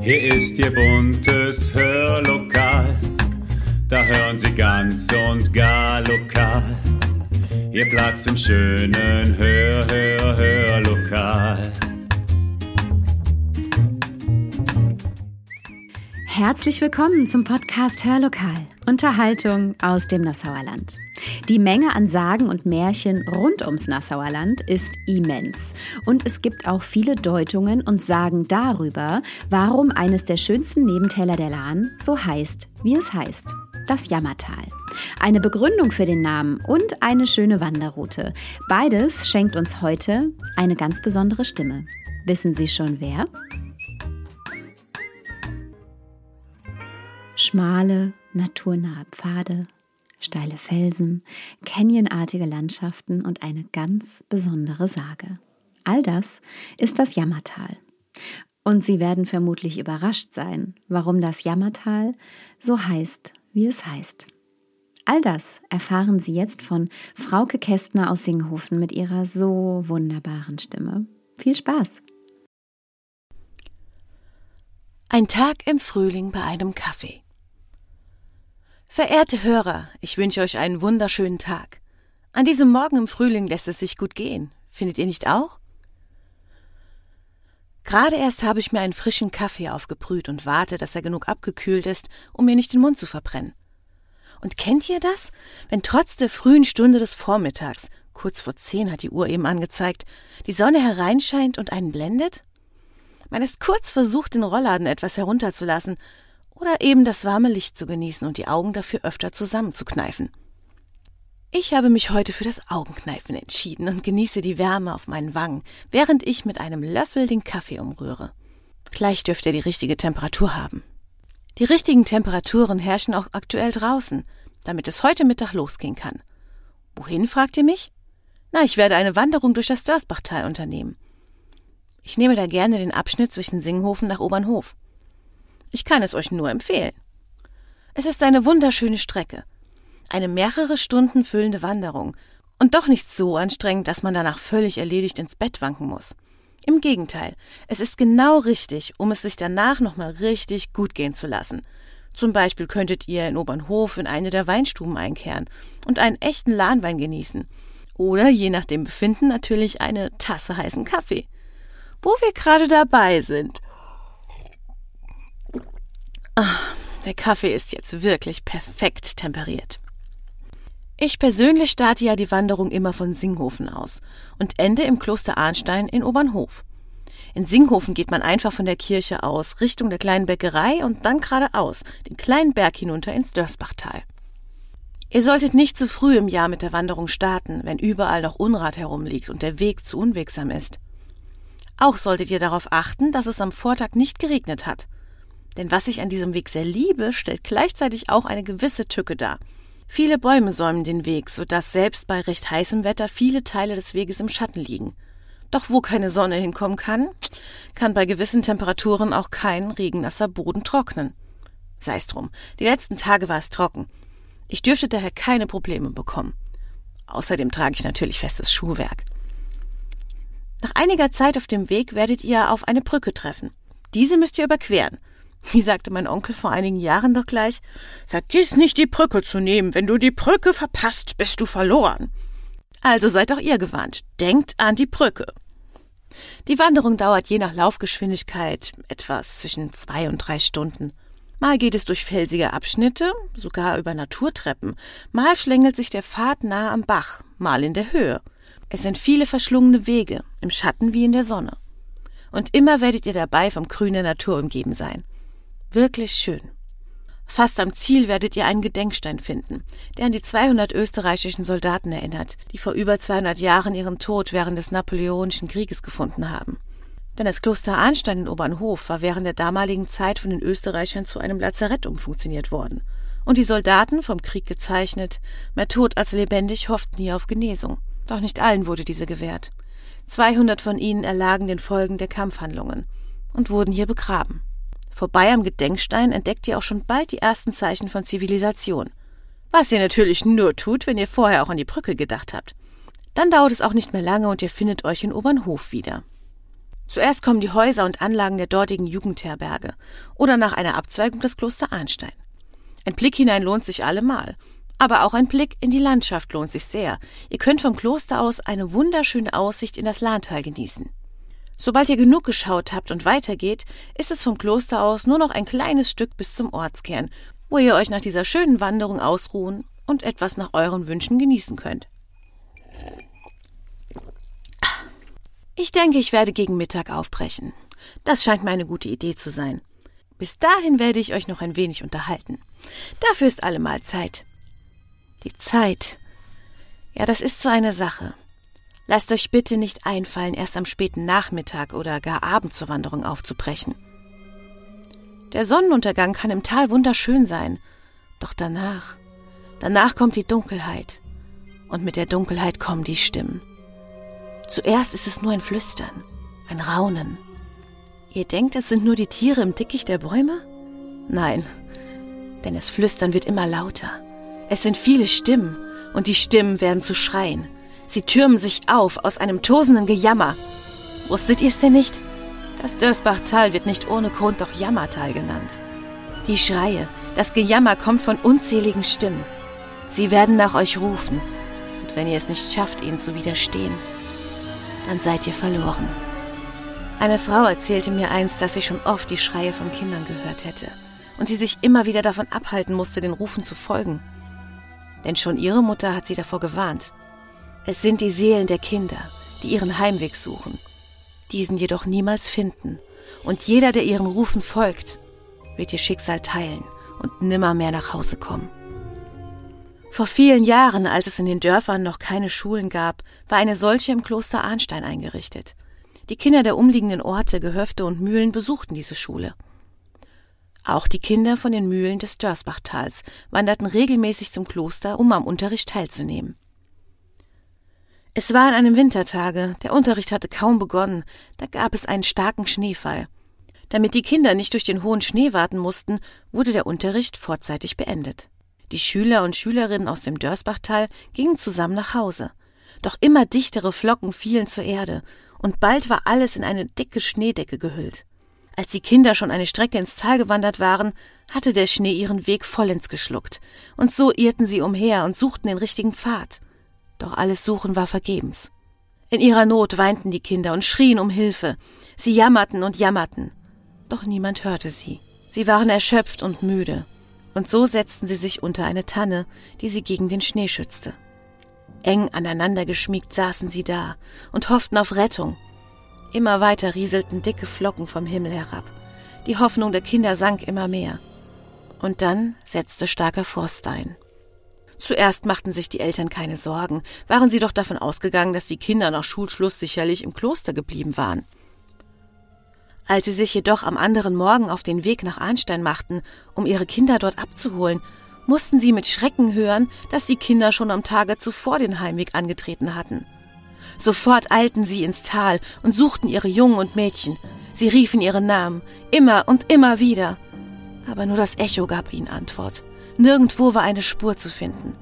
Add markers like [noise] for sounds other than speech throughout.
Hier ist Ihr buntes Hörlokal, da hören Sie ganz und gar lokal. Ihr Platz im schönen Hör, Hör, Hörlokal. Herzlich willkommen zum Podcast Hörlokal. Unterhaltung aus dem Nassauer Land. Die Menge an Sagen und Märchen rund ums Nassauer Land ist immens. Und es gibt auch viele Deutungen und Sagen darüber, warum eines der schönsten Nebentäler der Lahn so heißt, wie es heißt. Das Jammertal. Eine Begründung für den Namen und eine schöne Wanderroute. Beides schenkt uns heute eine ganz besondere Stimme. Wissen Sie schon wer? Schmale, naturnahe Pfade, steile Felsen, canyonartige Landschaften und eine ganz besondere Sage. All das ist das Jammertal. Und Sie werden vermutlich überrascht sein, warum das Jammertal so heißt, wie es heißt. All das erfahren Sie jetzt von Frauke Kästner aus Singhofen mit ihrer so wunderbaren Stimme. Viel Spaß! Ein Tag im Frühling bei einem Kaffee. Verehrte Hörer, ich wünsche euch einen wunderschönen Tag. An diesem Morgen im Frühling lässt es sich gut gehen. Findet ihr nicht auch? Gerade erst habe ich mir einen frischen Kaffee aufgebrüht und warte, dass er genug abgekühlt ist, um mir nicht den Mund zu verbrennen. Und kennt ihr das? Wenn trotz der frühen Stunde des Vormittags, kurz vor zehn hat die Uhr eben angezeigt, die Sonne hereinscheint und einen blendet? Man ist kurz versucht, den Rollladen etwas herunterzulassen oder eben das warme Licht zu genießen und die Augen dafür öfter zusammenzukneifen. Ich habe mich heute für das Augenkneifen entschieden und genieße die Wärme auf meinen Wangen, während ich mit einem Löffel den Kaffee umrühre. Gleich dürfte er die richtige Temperatur haben. Die richtigen Temperaturen herrschen auch aktuell draußen, damit es heute Mittag losgehen kann. Wohin, fragt ihr mich? Na, ich werde eine Wanderung durch das Dörsbachtal unternehmen. Ich nehme da gerne den Abschnitt zwischen Singhofen nach Obernhof. Ich kann es euch nur empfehlen. Es ist eine wunderschöne Strecke. Eine mehrere Stunden füllende Wanderung. Und doch nicht so anstrengend, dass man danach völlig erledigt ins Bett wanken muss. Im Gegenteil, es ist genau richtig, um es sich danach nochmal richtig gut gehen zu lassen. Zum Beispiel könntet ihr in Obernhof in eine der Weinstuben einkehren und einen echten Lahnwein genießen. Oder je nach dem Befinden natürlich eine Tasse heißen Kaffee. Wo wir gerade dabei sind, Ach, der Kaffee ist jetzt wirklich perfekt temperiert. Ich persönlich starte ja die Wanderung immer von Singhofen aus und ende im Kloster Arnstein in Obernhof. In Singhofen geht man einfach von der Kirche aus, Richtung der kleinen Bäckerei und dann geradeaus, den kleinen Berg hinunter ins Dörsbachtal. Ihr solltet nicht zu früh im Jahr mit der Wanderung starten, wenn überall noch Unrat herumliegt und der Weg zu unwegsam ist. Auch solltet ihr darauf achten, dass es am Vortag nicht geregnet hat. Denn was ich an diesem Weg sehr liebe, stellt gleichzeitig auch eine gewisse Tücke dar. Viele Bäume säumen den Weg, so dass selbst bei recht heißem Wetter viele Teile des Weges im Schatten liegen. Doch wo keine Sonne hinkommen kann, kann bei gewissen Temperaturen auch kein regennasser Boden trocknen. Sei's drum, die letzten Tage war es trocken. Ich dürfte daher keine Probleme bekommen. Außerdem trage ich natürlich festes Schuhwerk. Nach einiger Zeit auf dem Weg werdet ihr auf eine Brücke treffen. Diese müsst ihr überqueren. [laughs] Wie sagte mein Onkel vor einigen Jahren doch gleich, vergiss nicht die Brücke zu nehmen, wenn du die Brücke verpasst, bist du verloren. Also seid auch ihr gewarnt, denkt an die Brücke. Die Wanderung dauert je nach Laufgeschwindigkeit etwas zwischen zwei und drei Stunden. Mal geht es durch felsige Abschnitte, sogar über Naturtreppen, mal schlängelt sich der Pfad nahe am Bach, mal in der Höhe. Es sind viele verschlungene Wege, im Schatten wie in der Sonne. Und immer werdet ihr dabei vom Grün der Natur umgeben sein. Wirklich schön. Fast am Ziel werdet ihr einen Gedenkstein finden, der an die 200 österreichischen Soldaten erinnert, die vor über 200 Jahren ihren Tod während des Napoleonischen Krieges gefunden haben. Denn das Kloster Arnstein in Obernhof war während der damaligen Zeit von den Österreichern zu einem Lazarett umfunktioniert worden. Und die Soldaten, vom Krieg gezeichnet, mehr tot als lebendig, hofften hier auf Genesung. Doch nicht allen wurde diese gewährt. 200 von ihnen erlagen den Folgen der Kampfhandlungen und wurden hier begraben. Vorbei am Gedenkstein entdeckt ihr auch schon bald die ersten Zeichen von Zivilisation. Was ihr natürlich nur tut, wenn ihr vorher auch an die Brücke gedacht habt. Dann dauert es auch nicht mehr lange und ihr findet euch in Obernhof wieder. Zuerst kommen die Häuser und Anlagen der dortigen Jugendherberge oder nach einer Abzweigung das Kloster Arnstein. Ein Blick hinein lohnt sich allemal. Aber auch ein Blick in die Landschaft lohnt sich sehr. Ihr könnt vom Kloster aus eine wunderschöne Aussicht in das Lahntal genießen. Sobald ihr genug geschaut habt und weitergeht, ist es vom Kloster aus nur noch ein kleines Stück bis zum Ortskern, wo ihr euch nach dieser schönen Wanderung ausruhen und etwas nach euren Wünschen genießen könnt. Ich denke, ich werde gegen Mittag aufbrechen. Das scheint mir eine gute Idee zu sein. Bis dahin werde ich euch noch ein wenig unterhalten. Dafür ist allemal Zeit. Die Zeit. Ja, das ist so eine Sache. Lasst euch bitte nicht einfallen, erst am späten Nachmittag oder gar Abend zur Wanderung aufzubrechen. Der Sonnenuntergang kann im Tal wunderschön sein, doch danach, danach kommt die Dunkelheit, und mit der Dunkelheit kommen die Stimmen. Zuerst ist es nur ein Flüstern, ein Raunen. Ihr denkt, es sind nur die Tiere im Dickicht der Bäume? Nein, denn das Flüstern wird immer lauter. Es sind viele Stimmen, und die Stimmen werden zu Schreien. Sie türmen sich auf aus einem tosenden Gejammer. Wusstet ihr es denn nicht? Das Dörsbachtal wird nicht ohne Grund doch Jammertal genannt. Die Schreie, das Gejammer kommt von unzähligen Stimmen. Sie werden nach euch rufen, und wenn ihr es nicht schafft, ihnen zu widerstehen, dann seid ihr verloren. Eine Frau erzählte mir einst, dass sie schon oft die Schreie von Kindern gehört hätte und sie sich immer wieder davon abhalten musste, den Rufen zu folgen. Denn schon ihre Mutter hat sie davor gewarnt. Es sind die Seelen der Kinder, die ihren Heimweg suchen, diesen jedoch niemals finden, und jeder, der ihren Rufen folgt, wird ihr Schicksal teilen und nimmer mehr nach Hause kommen. Vor vielen Jahren, als es in den Dörfern noch keine Schulen gab, war eine solche im Kloster Arnstein eingerichtet. Die Kinder der umliegenden Orte, Gehöfte und Mühlen besuchten diese Schule. Auch die Kinder von den Mühlen des Dörsbachtals wanderten regelmäßig zum Kloster, um am Unterricht teilzunehmen. Es war an einem Wintertage, der Unterricht hatte kaum begonnen, da gab es einen starken Schneefall. Damit die Kinder nicht durch den hohen Schnee warten mussten, wurde der Unterricht vorzeitig beendet. Die Schüler und Schülerinnen aus dem Dörsbachtal gingen zusammen nach Hause. Doch immer dichtere Flocken fielen zur Erde, und bald war alles in eine dicke Schneedecke gehüllt. Als die Kinder schon eine Strecke ins Tal gewandert waren, hatte der Schnee ihren Weg vollends geschluckt, und so irrten sie umher und suchten den richtigen Pfad. Doch alles Suchen war vergebens. In ihrer Not weinten die Kinder und schrien um Hilfe. Sie jammerten und jammerten. Doch niemand hörte sie. Sie waren erschöpft und müde und so setzten sie sich unter eine Tanne, die sie gegen den Schnee schützte. Eng aneinander geschmiegt saßen sie da und hofften auf Rettung. Immer weiter rieselten dicke Flocken vom Himmel herab. Die Hoffnung der Kinder sank immer mehr. Und dann setzte starker Frost ein. Zuerst machten sich die Eltern keine Sorgen, waren sie doch davon ausgegangen, dass die Kinder nach Schulschluss sicherlich im Kloster geblieben waren. Als sie sich jedoch am anderen Morgen auf den Weg nach Arnstein machten, um ihre Kinder dort abzuholen, mussten sie mit Schrecken hören, dass die Kinder schon am Tage zuvor den Heimweg angetreten hatten. Sofort eilten sie ins Tal und suchten ihre Jungen und Mädchen. Sie riefen ihre Namen, immer und immer wieder. Aber nur das Echo gab ihnen Antwort. Nirgendwo war eine Spur zu finden.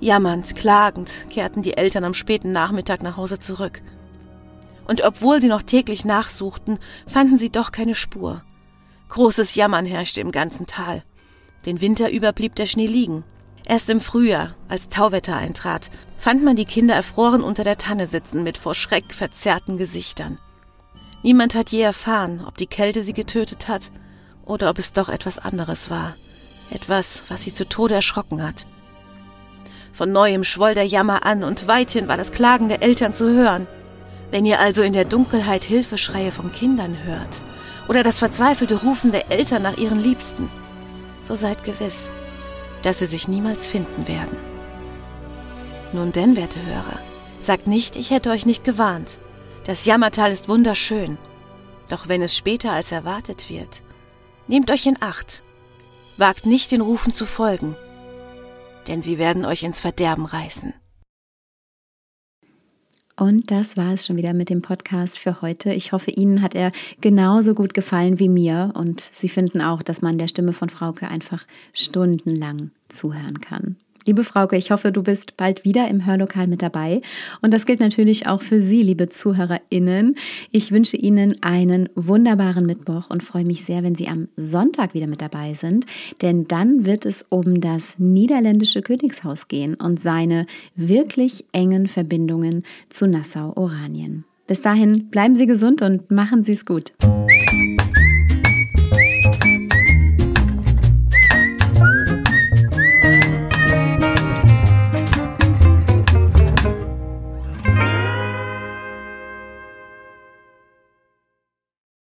Jammernd, klagend kehrten die Eltern am späten Nachmittag nach Hause zurück und obwohl sie noch täglich nachsuchten, fanden sie doch keine Spur. Großes Jammern herrschte im ganzen Tal. Den Winter über blieb der Schnee liegen. Erst im Frühjahr, als Tauwetter eintrat, fand man die Kinder erfroren unter der Tanne sitzen mit vor Schreck verzerrten Gesichtern. Niemand hat je erfahren, ob die Kälte sie getötet hat oder ob es doch etwas anderes war. Etwas, was sie zu Tode erschrocken hat. Von neuem schwoll der Jammer an und weithin war das Klagen der Eltern zu hören. Wenn ihr also in der Dunkelheit Hilfeschreie von Kindern hört oder das verzweifelte Rufen der Eltern nach ihren Liebsten, so seid gewiss, dass sie sich niemals finden werden. Nun denn, werte Hörer, sagt nicht, ich hätte euch nicht gewarnt. Das Jammertal ist wunderschön. Doch wenn es später als erwartet wird, nehmt euch in Acht. Wagt nicht den Rufen zu folgen, denn sie werden euch ins Verderben reißen. Und das war es schon wieder mit dem Podcast für heute. Ich hoffe, Ihnen hat er genauso gut gefallen wie mir. Und Sie finden auch, dass man der Stimme von Frauke einfach stundenlang zuhören kann. Liebe Frauke, ich hoffe, du bist bald wieder im Hörlokal mit dabei. Und das gilt natürlich auch für Sie, liebe ZuhörerInnen. Ich wünsche Ihnen einen wunderbaren Mittwoch und freue mich sehr, wenn Sie am Sonntag wieder mit dabei sind. Denn dann wird es um das niederländische Königshaus gehen und seine wirklich engen Verbindungen zu Nassau-Oranien. Bis dahin bleiben Sie gesund und machen Sie es gut.